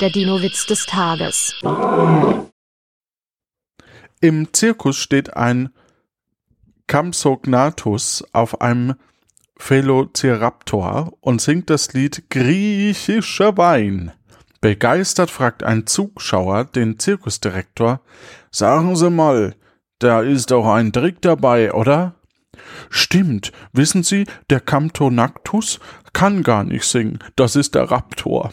Der Dino-Witz des Tages. Im Zirkus steht ein Compsognathus auf einem Velociraptor und singt das Lied Griechischer Wein. Begeistert fragt ein Zuschauer den Zirkusdirektor, sagen Sie mal, da ist doch ein Trick dabei, oder? Stimmt, wissen Sie, der Camptonactus kann gar nicht singen, das ist der Raptor.